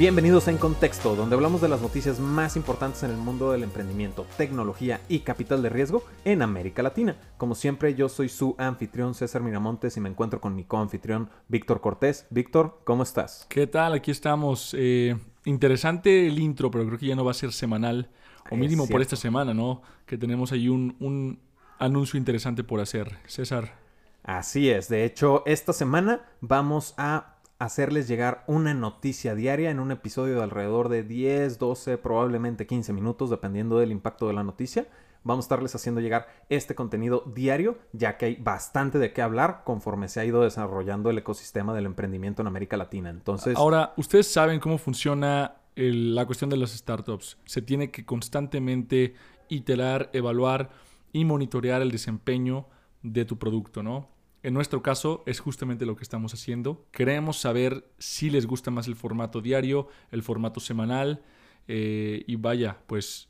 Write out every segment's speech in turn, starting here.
Bienvenidos a En Contexto, donde hablamos de las noticias más importantes en el mundo del emprendimiento, tecnología y capital de riesgo en América Latina. Como siempre, yo soy su anfitrión César Miramontes y me encuentro con mi coanfitrión Víctor Cortés. Víctor, ¿cómo estás? ¿Qué tal? Aquí estamos. Eh, interesante el intro, pero creo que ya no va a ser semanal, o mínimo por esta semana, ¿no? Que tenemos ahí un, un anuncio interesante por hacer. César. Así es, de hecho, esta semana vamos a hacerles llegar una noticia diaria en un episodio de alrededor de 10, 12, probablemente 15 minutos, dependiendo del impacto de la noticia. Vamos a estarles haciendo llegar este contenido diario, ya que hay bastante de qué hablar conforme se ha ido desarrollando el ecosistema del emprendimiento en América Latina. Entonces, ahora, ustedes saben cómo funciona la cuestión de las startups. Se tiene que constantemente iterar, evaluar y monitorear el desempeño de tu producto, ¿no? En nuestro caso es justamente lo que estamos haciendo. Queremos saber si les gusta más el formato diario, el formato semanal eh, y vaya, pues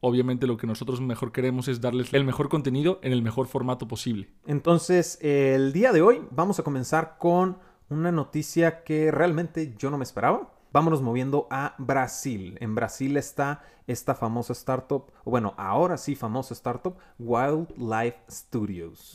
obviamente lo que nosotros mejor queremos es darles el mejor contenido en el mejor formato posible. Entonces, el día de hoy vamos a comenzar con una noticia que realmente yo no me esperaba. Vámonos moviendo a Brasil. En Brasil está esta famosa startup, bueno, ahora sí famosa startup, Wildlife Studios.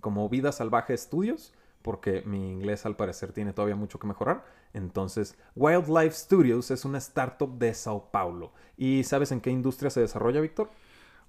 Como Vida Salvaje Studios, porque mi inglés al parecer tiene todavía mucho que mejorar. Entonces, Wildlife Studios es una startup de Sao Paulo. ¿Y sabes en qué industria se desarrolla, Víctor?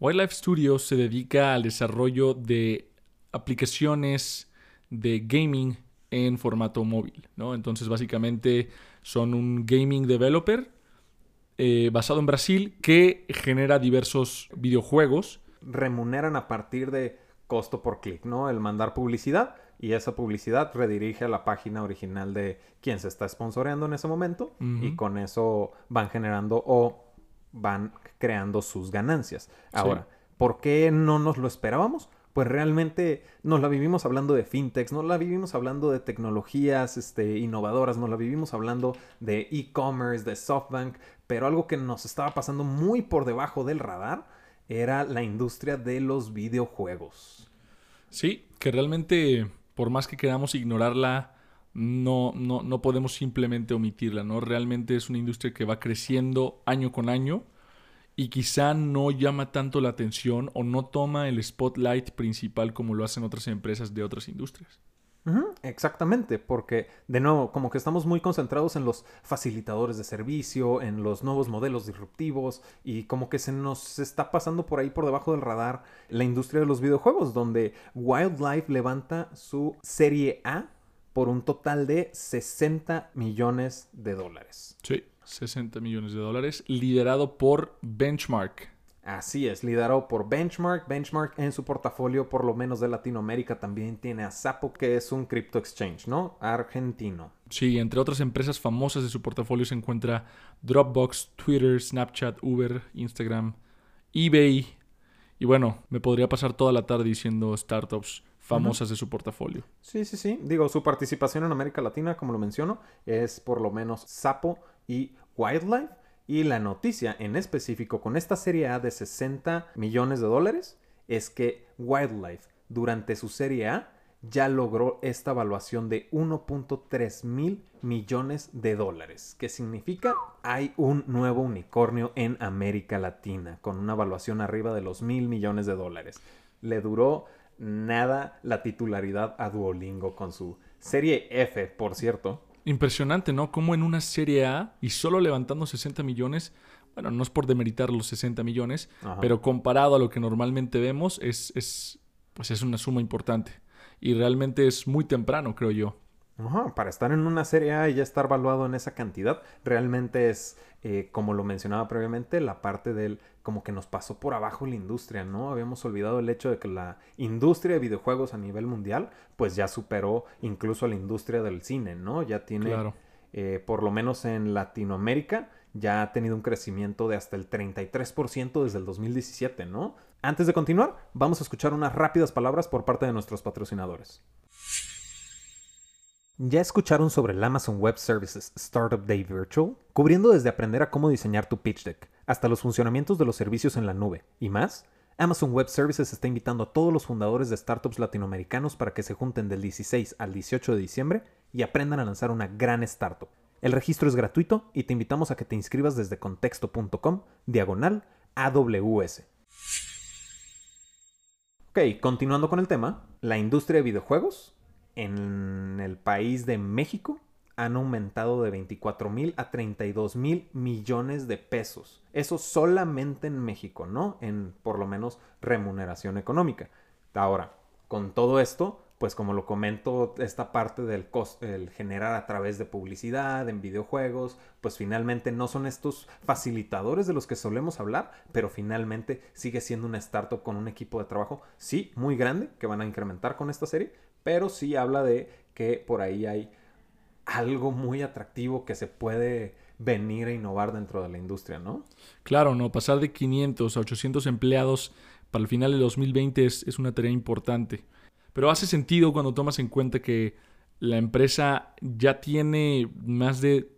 Wildlife Studios se dedica al desarrollo de aplicaciones de gaming en formato móvil, ¿no? Entonces, básicamente son un gaming developer eh, basado en Brasil que genera diversos videojuegos. Remuneran a partir de costo por clic, ¿no? El mandar publicidad y esa publicidad redirige a la página original de quien se está sponsoreando en ese momento y con eso van generando o van creando sus ganancias. Ahora, ¿por qué no nos lo esperábamos? Pues realmente nos la vivimos hablando de fintechs, nos la vivimos hablando de tecnologías este, innovadoras, nos la vivimos hablando de e-commerce, de SoftBank, pero algo que nos estaba pasando muy por debajo del radar era la industria de los videojuegos. Sí, que realmente, por más que queramos ignorarla, no, no, no podemos simplemente omitirla, ¿no? Realmente es una industria que va creciendo año con año y quizá no llama tanto la atención o no toma el spotlight principal como lo hacen otras empresas de otras industrias. exactamente, porque de nuevo, como que estamos muy concentrados en los facilitadores de servicio, en los nuevos modelos disruptivos y como que se nos está pasando por ahí por debajo del radar la industria de los videojuegos, donde Wildlife levanta su serie A por un total de 60 millones de dólares. Sí. 60 millones de dólares, liderado por Benchmark. Así es, liderado por Benchmark. Benchmark en su portafolio, por lo menos de Latinoamérica, también tiene a Sapo, que es un crypto exchange, ¿no? Argentino. Sí, entre otras empresas famosas de su portafolio se encuentra Dropbox, Twitter, Snapchat, Uber, Instagram, eBay. Y bueno, me podría pasar toda la tarde diciendo startups famosas de su portafolio. Sí, sí, sí. Digo, su participación en América Latina, como lo menciono, es por lo menos Sapo, y Wildlife. Y la noticia en específico con esta serie A de 60 millones de dólares es que Wildlife durante su serie A ya logró esta evaluación de 1.3 mil millones de dólares, que significa hay un nuevo unicornio en América Latina con una evaluación arriba de los mil millones de dólares. Le duró nada la titularidad a Duolingo con su serie F, por cierto, impresionante, ¿no? Como en una Serie A y solo levantando 60 millones, bueno, no es por demeritar los 60 millones, pero comparado a lo que normalmente vemos, es, es, pues es una suma importante. Y realmente es muy temprano, creo yo. Ajá, para estar en una Serie A y ya estar valuado en esa cantidad, realmente es, eh, como lo mencionaba previamente, la parte del como que nos pasó por abajo la industria, ¿no? Habíamos olvidado el hecho de que la industria de videojuegos a nivel mundial, pues ya superó incluso a la industria del cine, ¿no? Ya tiene, eh, por lo menos en Latinoamérica, ya ha tenido un crecimiento de hasta el 33% desde el 2017, ¿no? Antes de continuar, vamos a escuchar unas rápidas palabras por parte de nuestros patrocinadores. ¿Ya escucharon sobre el Amazon Web Services Startup Day Virtual? Cubriendo desde aprender a cómo diseñar tu pitch deck, hasta los funcionamientos de los servicios en la nube y más, Amazon Web Services está invitando a todos los fundadores de startups latinoamericanos para que se junten del 16 al 18 de diciembre y aprendan a lanzar una gran startup. El registro es gratuito y te invitamos a que te inscribas desde contexto.com diagonal AWS. Ok, continuando con el tema, la industria de videojuegos en el país de México han aumentado de 24 mil a 32 mil millones de pesos. Eso solamente en México, ¿no? En por lo menos remuneración económica. Ahora, con todo esto, pues como lo comento, esta parte del costo, el generar a través de publicidad en videojuegos, pues finalmente no son estos facilitadores de los que solemos hablar, pero finalmente sigue siendo una startup con un equipo de trabajo, sí, muy grande, que van a incrementar con esta serie, pero sí habla de que por ahí hay algo muy atractivo que se puede venir a innovar dentro de la industria, ¿no? Claro, no, pasar de 500 a 800 empleados para el final de 2020 es, es una tarea importante. Pero hace sentido cuando tomas en cuenta que la empresa ya tiene más de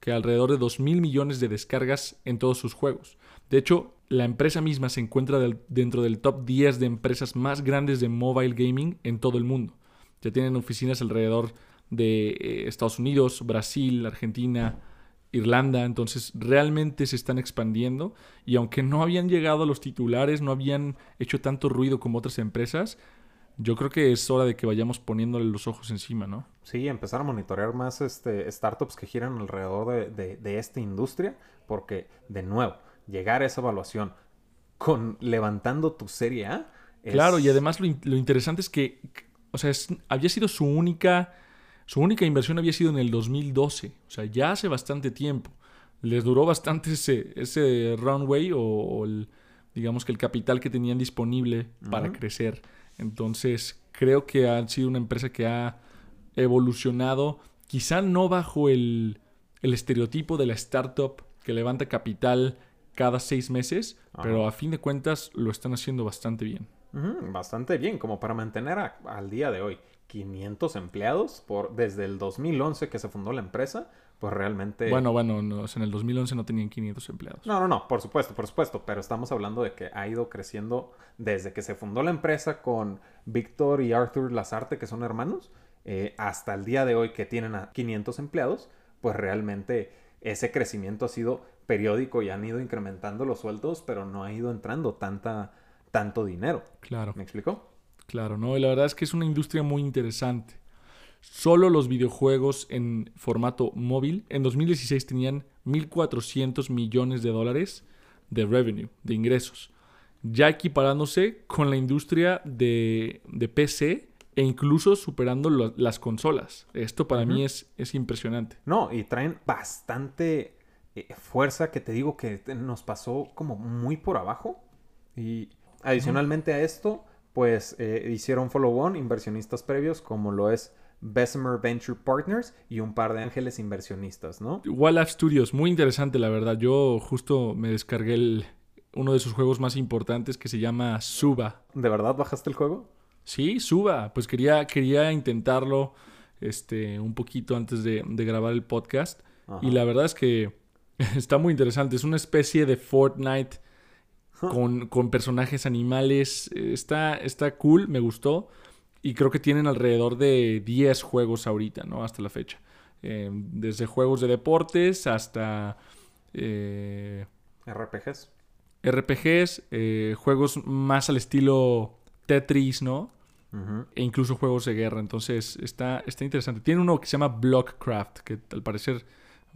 que alrededor de 2 mil millones de descargas en todos sus juegos. De hecho, la empresa misma se encuentra dentro del top 10 de empresas más grandes de mobile gaming en todo el mundo. Ya tienen oficinas alrededor de eh, Estados Unidos, Brasil, Argentina, Irlanda, entonces realmente se están expandiendo y aunque no habían llegado a los titulares, no habían hecho tanto ruido como otras empresas, yo creo que es hora de que vayamos poniéndole los ojos encima, ¿no? Sí, empezar a monitorear más este, startups que giran alrededor de, esta industria, porque, de nuevo, llegar a esa evaluación con levantando tu serie A. Claro, y además lo, interesante es que, o sea, había sido su única, su única inversión había sido en el 2012, o sea, ya hace bastante tiempo. Les duró bastante ese, ese runway o, el, digamos que el capital que tenían disponible para crecer. Entonces, creo que ha sido una empresa que ha evolucionado, quizá no bajo el, estereotipo de la startup que levanta capital cada seis meses, pero a fin de cuentas lo están haciendo bastante bien. bastante bien, como para mantener al día de hoy 500 empleados por, desde el 2011 que se fundó la empresa pues realmente... Bueno, bueno, en el 2011 no tenían 500 empleados. No, no, no, por supuesto, por supuesto, pero estamos hablando de que ha ido creciendo desde que se fundó la empresa con Víctor y Arthur Lazarte, que son hermanos, eh, hasta el día de hoy que tienen a 500 empleados, pues realmente ese crecimiento ha sido periódico y han ido incrementando los sueldos, pero no ha ido entrando tanta, tanto dinero. Claro. ¿Me explicó? Claro, no, y la verdad es que es una industria muy interesante. Solo los videojuegos en formato móvil en 2016 tenían 1.400 millones de dólares de revenue, de ingresos, ya equiparándose con la industria de, PC e incluso superando las consolas. Esto para mí es, es impresionante. No, y traen bastante eh, fuerza que te digo que nos pasó como muy por abajo. Y adicionalmente a esto, pues eh, hicieron follow-on inversionistas previos como lo es Bessemer Venture Partners y un par de ángeles inversionistas, ¿no? Wildlife Studios, muy interesante la verdad. Yo justo me descargué uno de sus juegos más importantes que se llama Suba. ¿De verdad bajaste el juego? Sí, Suba. Pues quería, quería intentarlo este, un poquito antes de, grabar el podcast. Y la verdad es que está muy interesante. Es una especie de Fortnite con, con personajes animales. Está, está cool, me gustó. Y creo que tienen alrededor de 10 juegos ahorita, ¿no? Hasta la fecha. Eh, desde juegos de deportes hasta... Eh, RPGs. RPGs, eh, juegos más al estilo Tetris, ¿no? E incluso juegos de guerra. Entonces está, está interesante. Tiene uno que se llama Blockcraft, que al parecer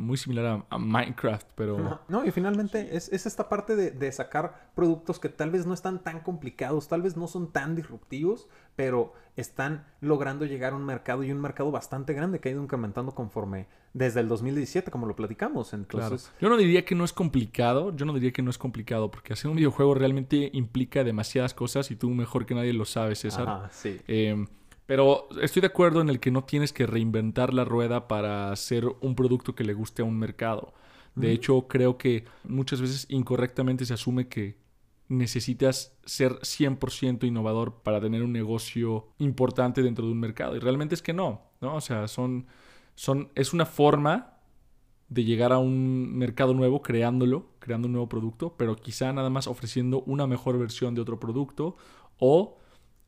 muy similar a, Minecraft, pero... No, y finalmente es, esta parte de, sacar productos que tal vez no están tan complicados, tal vez no son tan disruptivos, pero están logrando llegar a un mercado y un mercado bastante grande que ha ido incrementando conforme desde el 2017, como lo platicamos. Entonces... Yo no diría que no es complicado, yo no diría que no es complicado, porque hacer un videojuego realmente implica demasiadas cosas y tú mejor que nadie lo sabes, César. sí. Eh, pero estoy de acuerdo en el que no tienes que reinventar la rueda para hacer un producto que le guste a un mercado. De hecho, creo que muchas veces incorrectamente se asume que necesitas ser 100% innovador para tener un negocio importante dentro de un mercado. Y realmente es que no, ¿no? O sea, son, son, es una forma de llegar a un mercado nuevo creándolo, creando un nuevo producto, pero quizá nada más ofreciendo una mejor versión de otro producto o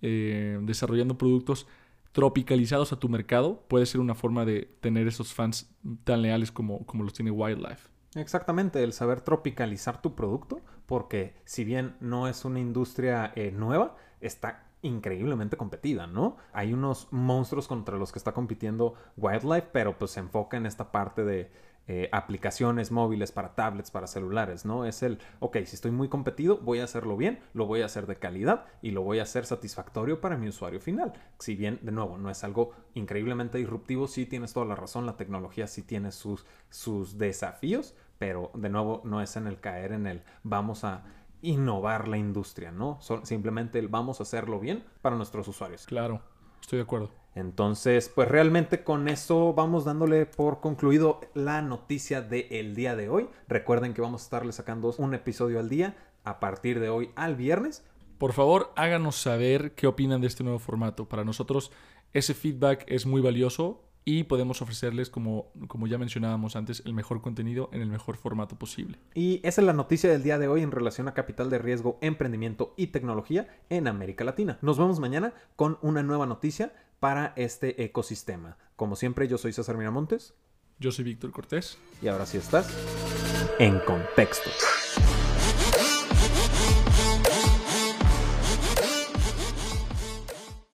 eh, desarrollando productos tropicalizados a tu mercado, puede ser una forma de tener esos fans tan leales como, como los tiene Wildlife. Exactamente, el saber tropicalizar tu producto, porque si bien no es una industria eh, nueva, está increíblemente competida, ¿no? Hay unos monstruos contra los que está compitiendo Wildlife, pero pues se enfoca en esta parte de eh, aplicaciones móviles para tablets, para celulares, ¿no? Es el, ok, si estoy muy competido, voy a hacerlo bien, lo voy a hacer de calidad y lo voy a hacer satisfactorio para mi usuario final. Si bien, de nuevo, no es algo increíblemente disruptivo, sí tienes toda la razón, la tecnología sí tiene sus, sus desafíos, pero de nuevo no es en el caer en el vamos a innovar la industria, ¿no? simplemente el vamos a hacerlo bien para nuestros usuarios. Claro, estoy de acuerdo. Entonces, pues realmente con eso vamos dándole por concluido la noticia del día de hoy. Recuerden que vamos a estarle sacando un episodio al día a partir de hoy al viernes. Por favor, háganos saber qué opinan de este nuevo formato. Para nosotros ese feedback es muy valioso y podemos ofrecerles, como, como ya mencionábamos antes, el mejor contenido en el mejor formato posible. Y esa es la noticia del día de hoy en relación a capital de riesgo, emprendimiento y tecnología en América Latina. Nos vemos mañana con una nueva noticia para este ecosistema. Como siempre, yo soy César Miramontes. Yo soy Víctor Cortés. Y ahora sí estás en contexto.